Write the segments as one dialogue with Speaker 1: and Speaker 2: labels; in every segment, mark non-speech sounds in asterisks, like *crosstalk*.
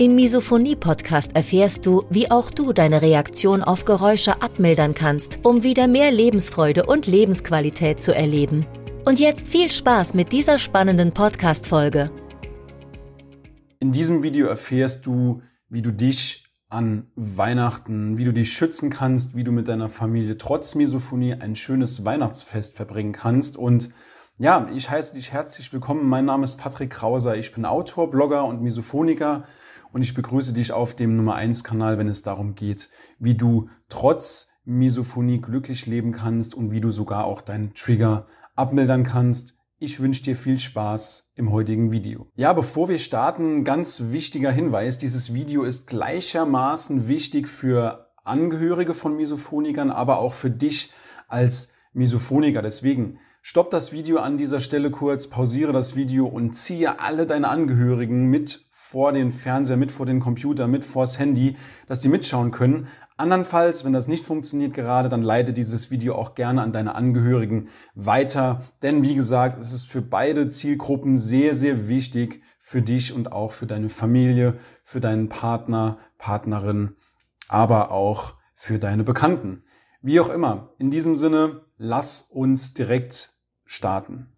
Speaker 1: Im Misophonie-Podcast erfährst du, wie auch du deine Reaktion auf Geräusche abmildern kannst, um wieder mehr Lebensfreude und Lebensqualität zu erleben. Und jetzt viel Spaß mit dieser spannenden Podcast-Folge.
Speaker 2: In diesem Video erfährst du, wie du dich an Weihnachten, wie du dich schützen kannst, wie du mit deiner Familie trotz Misophonie ein schönes Weihnachtsfest verbringen kannst. Und ja, ich heiße dich herzlich willkommen. Mein Name ist Patrick Krauser. Ich bin Autor, Blogger und Misophoniker und ich begrüße dich auf dem Nummer 1 Kanal, wenn es darum geht, wie du trotz Misophonie glücklich leben kannst und wie du sogar auch deinen Trigger abmildern kannst. Ich wünsche dir viel Spaß im heutigen Video. Ja, bevor wir starten, ganz wichtiger Hinweis. Dieses Video ist gleichermaßen wichtig für Angehörige von Misophonikern, aber auch für dich als Misophoniker. Deswegen stopp das Video an dieser Stelle kurz, pausiere das Video und ziehe alle deine Angehörigen mit vor den Fernseher, mit vor den Computer, mit vors Handy, dass die mitschauen können. Andernfalls, wenn das nicht funktioniert gerade, dann leite dieses Video auch gerne an deine Angehörigen weiter. Denn wie gesagt, es ist für beide Zielgruppen sehr, sehr wichtig, für dich und auch für deine Familie, für deinen Partner, Partnerin, aber auch für deine Bekannten. Wie auch immer, in diesem Sinne, lass uns direkt starten.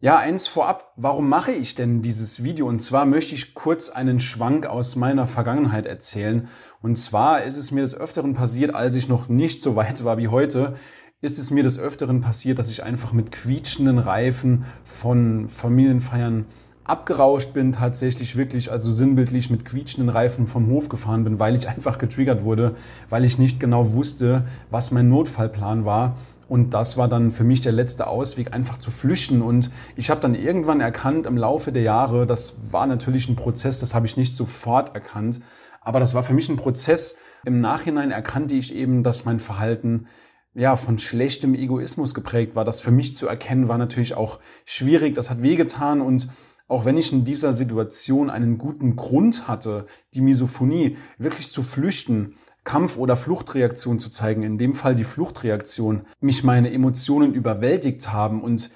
Speaker 2: Ja, eins vorab, warum mache ich denn dieses Video? Und zwar möchte ich kurz einen Schwank aus meiner Vergangenheit erzählen. Und zwar ist es mir des Öfteren passiert, als ich noch nicht so weit war wie heute, ist es mir des Öfteren passiert, dass ich einfach mit quietschenden Reifen von Familienfeiern abgerauscht bin, tatsächlich wirklich, also sinnbildlich mit quietschenden Reifen vom Hof gefahren bin, weil ich einfach getriggert wurde, weil ich nicht genau wusste, was mein Notfallplan war und das war dann für mich der letzte Ausweg, einfach zu flüchten. Und ich habe dann irgendwann erkannt im Laufe der Jahre, das war natürlich ein Prozess, das habe ich nicht sofort erkannt, aber das war für mich ein Prozess. Im Nachhinein erkannte ich eben, dass mein Verhalten ja, von schlechtem Egoismus geprägt war. Das für mich zu erkennen war natürlich auch schwierig. Das hat wehgetan und auch wenn ich in dieser Situation einen guten Grund hatte, die Misophonie wirklich zu flüchten, Kampf- oder Fluchtreaktion zu zeigen, in dem Fall die Fluchtreaktion, mich meine Emotionen überwältigt haben und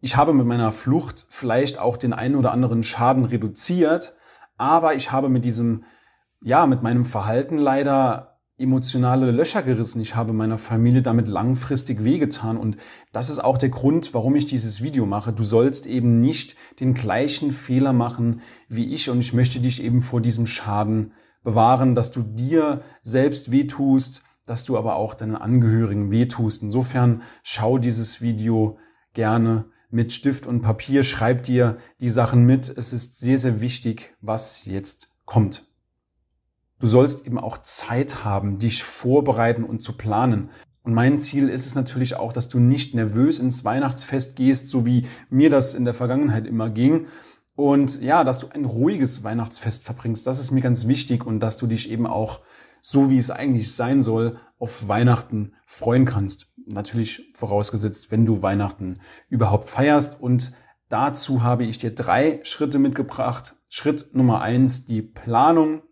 Speaker 2: ich habe mit meiner Flucht vielleicht auch den einen oder anderen Schaden reduziert, aber ich habe mit diesem, ja, mit meinem Verhalten leider emotionale Löcher gerissen. Ich habe meiner Familie damit langfristig wehgetan und das ist auch der Grund, warum ich dieses Video mache. Du sollst eben nicht den gleichen Fehler machen wie ich und ich möchte dich eben vor diesem Schaden bewahren, dass du dir selbst wehtust, dass du aber auch deinen Angehörigen wehtust. Insofern schau dieses Video gerne mit Stift und Papier, schreib dir die Sachen mit. Es ist sehr, sehr wichtig, was jetzt kommt. Du sollst eben auch Zeit haben, dich vorbereiten und zu planen. Und mein Ziel ist es natürlich auch, dass du nicht nervös ins Weihnachtsfest gehst, so wie mir das in der Vergangenheit immer ging, und ja, dass du ein ruhiges Weihnachtsfest verbringst, das ist mir ganz wichtig und dass du dich eben auch, so wie es eigentlich sein soll, auf Weihnachten freuen kannst. Natürlich vorausgesetzt, wenn du Weihnachten überhaupt feierst. Und dazu habe ich dir drei Schritte mitgebracht. Schritt Nummer eins, die Planung,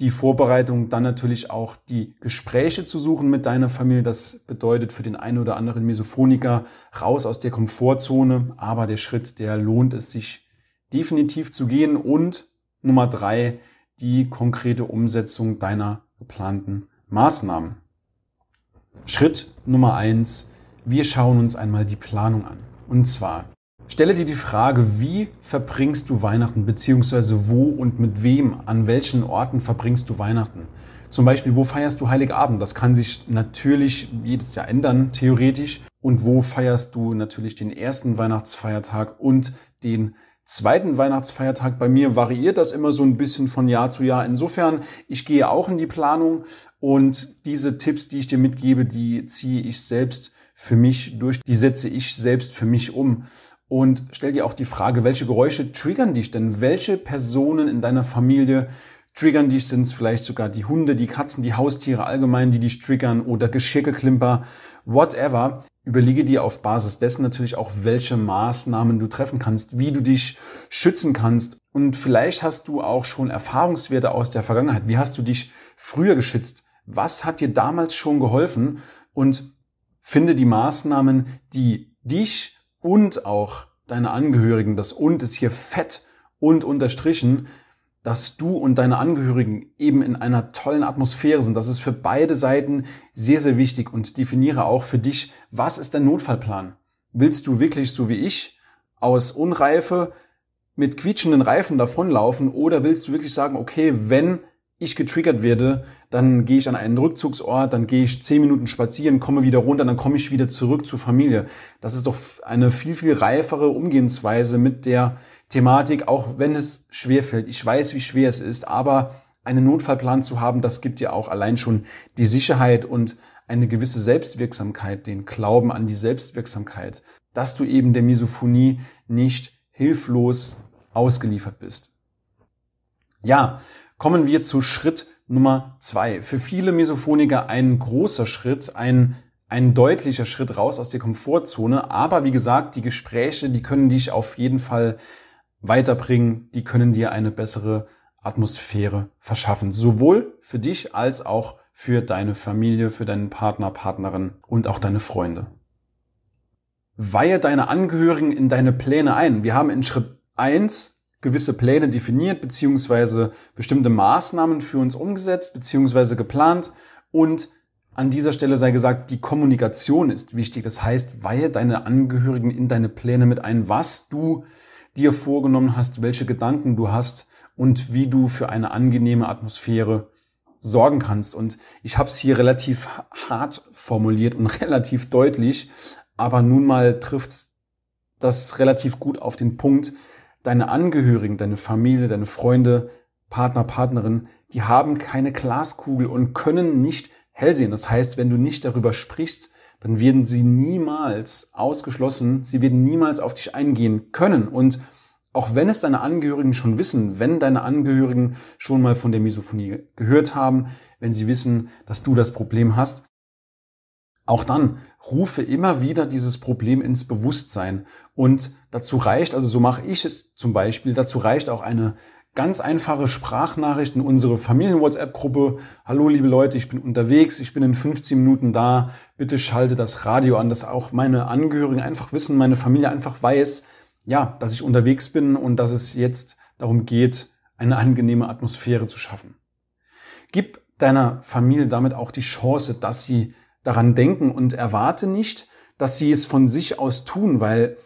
Speaker 2: die Vorbereitung, dann natürlich auch die Gespräche zu suchen mit deiner Familie. Das bedeutet für den einen oder anderen Mesophoniker raus aus der Komfortzone. Aber der Schritt, der lohnt es sich definitiv zu gehen und Nummer drei, die konkrete Umsetzung deiner geplanten Maßnahmen. Schritt Nummer eins, wir schauen uns einmal die Planung an. Und zwar, stelle dir die Frage, wie verbringst du Weihnachten, beziehungsweise wo und mit wem, an welchen Orten verbringst du Weihnachten? Zum Beispiel, wo feierst du Heiligabend? Das kann sich natürlich jedes Jahr ändern, theoretisch. Und wo feierst du natürlich den ersten Weihnachtsfeiertag und den zweiten Weihnachtsfeiertag. Bei mir variiert das immer so ein bisschen von Jahr zu Jahr. Insofern, ich gehe auch in die Planung und diese Tipps, die ich dir mitgebe, die ziehe ich selbst für mich durch, die setze ich selbst für mich um. Und stell dir auch die Frage, welche Geräusche triggern dich denn? Welche Personen in deiner Familie triggern dich? Sind es vielleicht sogar die Hunde, die Katzen, die Haustiere allgemein, die dich triggern oder Geschirrgeklimper, whatever. Überlege dir auf Basis dessen natürlich auch, welche Maßnahmen du treffen kannst, wie du dich schützen kannst. Und vielleicht hast du auch schon Erfahrungswerte aus der Vergangenheit. Wie hast du dich früher geschützt? Was hat dir damals schon geholfen? Und finde die Maßnahmen, die dich und auch deine Angehörigen, das und ist hier fett und unterstrichen, dass du und deine Angehörigen eben in einer tollen Atmosphäre sind. Das ist für beide Seiten sehr, sehr wichtig und definiere auch für dich, was ist dein Notfallplan? Willst du wirklich so wie ich aus Unreife mit quietschenden Reifen davonlaufen oder willst du wirklich sagen, okay, wenn ich getriggert werde, dann gehe ich an einen Rückzugsort, dann gehe ich zehn Minuten spazieren, komme wieder runter, dann komme ich wieder zurück zur Familie. Das ist doch eine viel, viel reifere Umgehensweise mit der Thematik, auch wenn es schwer fällt. Ich weiß, wie schwer es ist, aber einen Notfallplan zu haben, das gibt dir auch allein schon die Sicherheit und eine gewisse Selbstwirksamkeit, den Glauben an die Selbstwirksamkeit, dass du eben der Misophonie nicht hilflos ausgeliefert bist. Ja, Kommen wir zu Schritt Nummer zwei. Für viele Mesophoniker ein großer Schritt, ein, ein deutlicher Schritt raus aus der Komfortzone. Aber wie gesagt, die Gespräche, die können dich auf jeden Fall weiterbringen. Die können dir eine bessere Atmosphäre verschaffen. Sowohl für dich als auch für deine Familie, für deinen Partner, Partnerin und auch deine Freunde. Weihe deine Angehörigen in deine Pläne ein. Wir haben in Schritt eins gewisse Pläne definiert, beziehungsweise bestimmte Maßnahmen für uns umgesetzt, beziehungsweise geplant. Und an dieser Stelle sei gesagt, die Kommunikation ist wichtig. Das heißt, weihe deine Angehörigen in deine Pläne mit ein, was du dir vorgenommen hast, welche Gedanken du hast und wie du für eine angenehme Atmosphäre sorgen kannst. Und ich habe es hier relativ hart formuliert und *laughs* relativ deutlich, aber nun mal trifft das relativ gut auf den Punkt, deine Angehörigen, deine Familie, deine Freunde, Partner, Partnerin, die haben keine Glaskugel und können nicht hell sehen. Das heißt, wenn du nicht darüber sprichst, dann werden sie niemals ausgeschlossen, sie werden niemals auf dich eingehen können. Und auch wenn es deine Angehörigen schon wissen, wenn deine Angehörigen schon mal von der Misophonie gehört haben, wenn sie wissen, dass du das Problem hast, auch dann rufe immer wieder dieses Problem ins Bewusstsein. Und dazu reicht, also so mache ich es zum Beispiel, dazu reicht auch eine ganz einfache Sprachnachricht in unsere Familien-WhatsApp-Gruppe. Hallo liebe Leute, ich bin unterwegs, ich bin in 15 Minuten da. Bitte schalte das Radio an, dass auch meine Angehörigen einfach wissen, meine Familie einfach weiß, ja, dass ich unterwegs bin und dass es jetzt darum geht, eine angenehme Atmosphäre zu schaffen. Gib deiner Familie damit auch die Chance, dass sie daran denken und erwarte nicht, dass sie es von sich aus tun, weil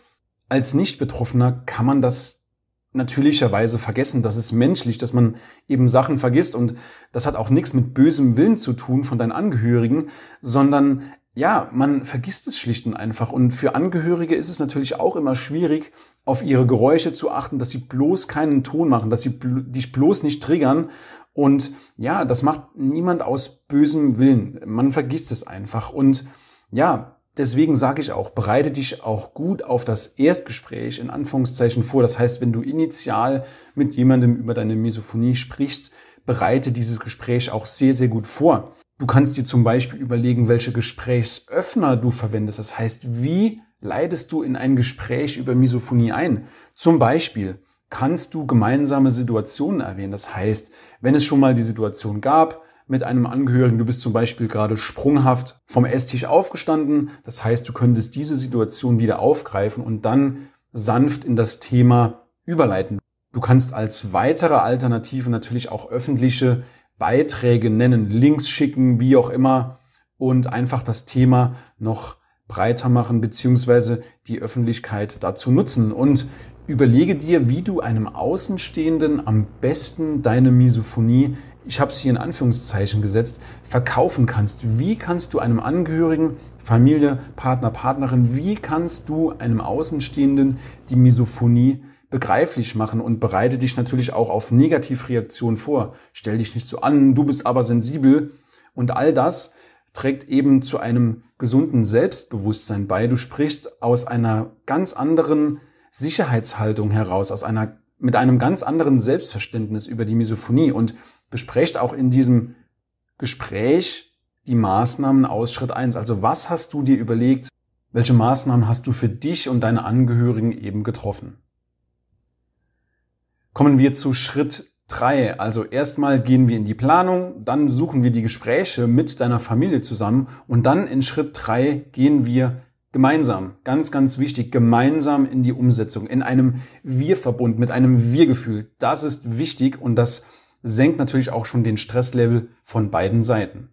Speaker 2: als Nicht-Betroffener kann man das natürlicherweise vergessen. Das ist menschlich, dass man eben Sachen vergisst und das hat auch nichts mit bösem Willen zu tun von deinen Angehörigen, sondern ja, man vergisst es schlicht und einfach. Und für Angehörige ist es natürlich auch immer schwierig, auf ihre Geräusche zu achten, dass sie bloß keinen Ton machen, dass sie dich bloß nicht triggern und ja, das macht niemand aus bösem Willen. Man vergisst es einfach. Und ja, deswegen sage ich auch, bereite dich auch gut auf das Erstgespräch in Anführungszeichen vor. Das heißt, wenn du initial mit jemandem über deine Misophonie sprichst, bereite dieses Gespräch auch sehr, sehr gut vor. Du kannst dir zum Beispiel überlegen, welche Gesprächsöffner du verwendest. Das heißt, wie leitest du in ein Gespräch über Misophonie ein? Zum Beispiel, kannst du gemeinsame Situationen erwähnen. Das heißt, wenn es schon mal die Situation gab mit einem Angehörigen, du bist zum Beispiel gerade sprunghaft vom Esstisch aufgestanden, das heißt, du könntest diese Situation wieder aufgreifen und dann sanft in das Thema überleiten. Du kannst als weitere Alternative natürlich auch öffentliche Beiträge nennen, Links schicken, wie auch immer und einfach das Thema noch breiter machen beziehungsweise die Öffentlichkeit dazu nutzen. Und Überlege dir, wie du einem Außenstehenden am besten deine Misophonie, ich habe es hier in Anführungszeichen gesetzt, verkaufen kannst. Wie kannst du einem Angehörigen, Familie, Partner, Partnerin, wie kannst du einem Außenstehenden die Misophonie begreiflich machen und bereite dich natürlich auch auf Negativreaktionen vor. Stell dich nicht so an, du bist aber sensibel und all das trägt eben zu einem gesunden Selbstbewusstsein bei. Du sprichst aus einer ganz anderen Sicherheitshaltung heraus, aus einer, mit einem ganz anderen Selbstverständnis über die Misophonie und besprecht auch in diesem Gespräch die Maßnahmen aus Schritt eins. Also was hast du dir überlegt? Welche Maßnahmen hast du für dich und deine Angehörigen eben getroffen? Kommen wir zu Schritt drei. Also erstmal gehen wir in die Planung, dann suchen wir die Gespräche mit deiner Familie zusammen und dann in Schritt drei gehen wir gemeinsam, ganz, ganz wichtig, gemeinsam in die Umsetzung, in einem Wir-Verbund, mit einem Wir-Gefühl. Das ist wichtig und das senkt natürlich auch schon den Stresslevel von beiden Seiten.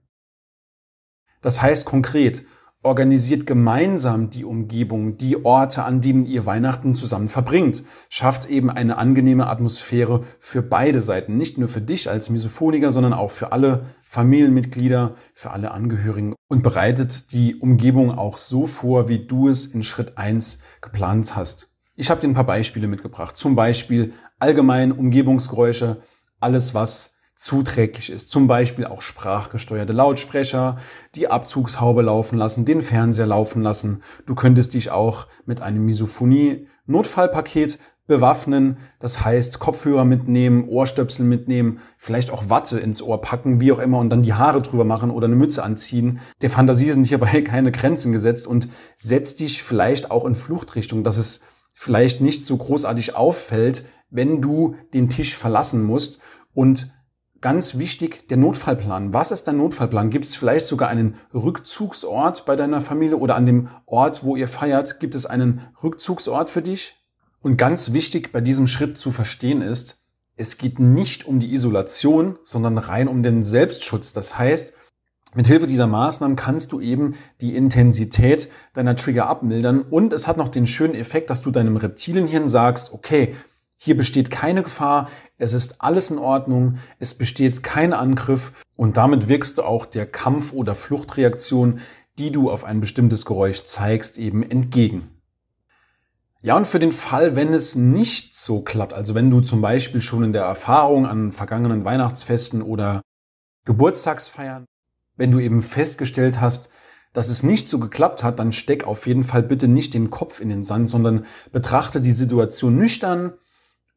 Speaker 2: Das heißt konkret, organisiert gemeinsam die Umgebung, die Orte, an denen ihr Weihnachten zusammen verbringt. Schafft eben eine angenehme Atmosphäre für beide Seiten. Nicht nur für dich als Misophoniker, sondern auch für alle Familienmitglieder, für alle Angehörigen und bereitet die Umgebung auch so vor, wie du es in Schritt eins geplant hast. Ich habe dir ein paar Beispiele mitgebracht. Zum Beispiel allgemein Umgebungsgeräusche, alles was zuträglich ist. Zum Beispiel auch sprachgesteuerte Lautsprecher, die Abzugshaube laufen lassen, den Fernseher laufen lassen. Du könntest dich auch mit einem Misophonie-Notfallpaket bewaffnen. Das heißt, Kopfhörer mitnehmen, Ohrstöpsel mitnehmen, vielleicht auch Watte ins Ohr packen, wie auch immer, und dann die Haare drüber machen oder eine Mütze anziehen. Der Fantasie sind hierbei *laughs* keine Grenzen gesetzt und setz dich vielleicht auch in Fluchtrichtung, dass es vielleicht nicht so großartig auffällt, wenn du den Tisch verlassen musst und Ganz wichtig, der Notfallplan. Was ist dein Notfallplan? Gibt es vielleicht sogar einen Rückzugsort bei deiner Familie oder an dem Ort, wo ihr feiert? Gibt es einen Rückzugsort für dich? Und ganz wichtig bei diesem Schritt zu verstehen ist, es geht nicht um die Isolation, sondern rein um den Selbstschutz. Das heißt, mit Hilfe dieser Maßnahmen kannst du eben die Intensität deiner Trigger abmildern und es hat noch den schönen Effekt, dass du deinem Reptilienhirn sagst, okay, hier besteht keine Gefahr, es ist alles in Ordnung, es besteht kein Angriff. Und damit wirkst du auch der Kampf- oder Fluchtreaktion, die du auf ein bestimmtes Geräusch zeigst, eben entgegen. Ja, und für den Fall, wenn es nicht so klappt, also wenn du zum Beispiel schon in der Erfahrung an vergangenen Weihnachtsfesten oder Geburtstagsfeiern, wenn du eben festgestellt hast, dass es nicht so geklappt hat, dann steck auf jeden Fall bitte nicht den Kopf in den Sand, sondern betrachte die Situation nüchtern,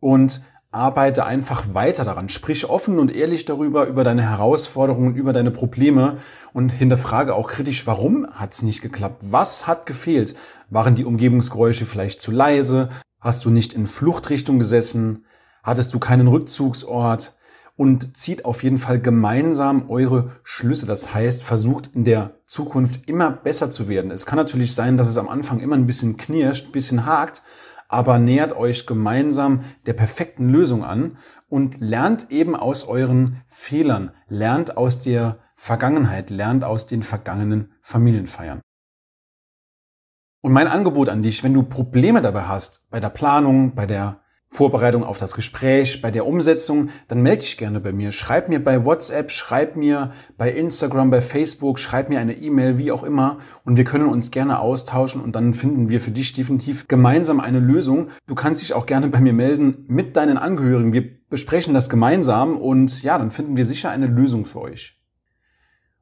Speaker 2: und arbeite einfach weiter daran. Sprich offen und ehrlich darüber, über deine Herausforderungen, über deine Probleme und hinterfrage auch kritisch, warum hat es nicht geklappt? Was hat gefehlt? Waren die Umgebungsgeräusche vielleicht zu leise? Hast du nicht in Fluchtrichtung gesessen? Hattest du keinen Rückzugsort? Und zieht auf jeden Fall gemeinsam eure Schlüsse. Das heißt, versucht in der Zukunft immer besser zu werden. Es kann natürlich sein, dass es am Anfang immer ein bisschen knirscht, ein bisschen hakt, aber nähert euch gemeinsam der perfekten Lösung an und lernt eben aus euren Fehlern, lernt aus der Vergangenheit, lernt aus den vergangenen Familienfeiern. Und mein Angebot an dich, wenn du Probleme dabei hast, bei der Planung, bei der Vorbereitung auf das Gespräch, bei der Umsetzung, dann melde dich gerne bei mir. Schreib mir bei WhatsApp, schreib mir bei Instagram, bei Facebook, schreib mir eine E-Mail, wie auch immer. Und wir können uns gerne austauschen und dann finden wir für dich definitiv gemeinsam eine Lösung. Du kannst dich auch gerne bei mir melden mit deinen Angehörigen. Wir besprechen das gemeinsam und ja, dann finden wir sicher eine Lösung für euch.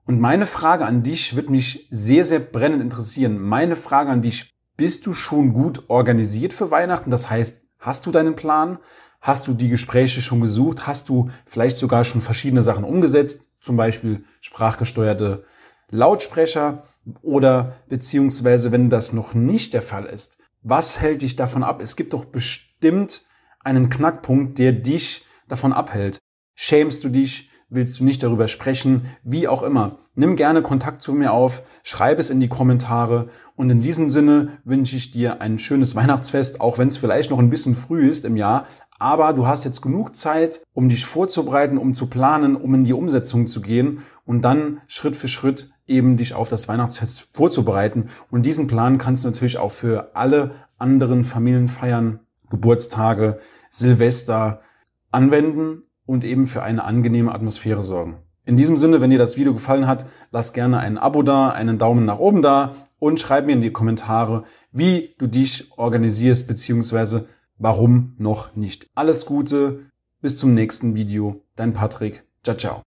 Speaker 2: Und meine Frage an dich wird mich sehr, sehr brennend interessieren. Meine Frage an dich, bist du schon gut organisiert für Weihnachten? Das heißt, Hast du deinen Plan? Hast du die Gespräche schon gesucht? Hast du vielleicht sogar schon verschiedene Sachen umgesetzt? Zum Beispiel sprachgesteuerte Lautsprecher oder beziehungsweise wenn das noch nicht der Fall ist, was hält dich davon ab? Es gibt doch bestimmt einen Knackpunkt, der dich davon abhält. Schämst du dich? Willst du nicht darüber sprechen? Wie auch immer. Nimm gerne Kontakt zu mir auf, schreib es in die Kommentare und in diesem Sinne wünsche ich dir ein schönes Weihnachtsfest, auch wenn es vielleicht noch ein bisschen früh ist im Jahr. Aber du hast jetzt genug Zeit, um dich vorzubereiten, um zu planen, um in die Umsetzung zu gehen und dann Schritt für Schritt eben dich auf das Weihnachtsfest vorzubereiten. Und diesen Plan kannst du natürlich auch für alle anderen Familienfeiern, Geburtstage, Silvester anwenden und eben für eine angenehme Atmosphäre sorgen. In diesem Sinne, wenn dir das Video gefallen hat, lass gerne ein Abo da, einen Daumen nach oben da und schreib mir in die Kommentare, wie du dich organisierst bzw. warum noch nicht. Alles Gute, bis zum nächsten Video. Dein Patrick. Ciao, ciao.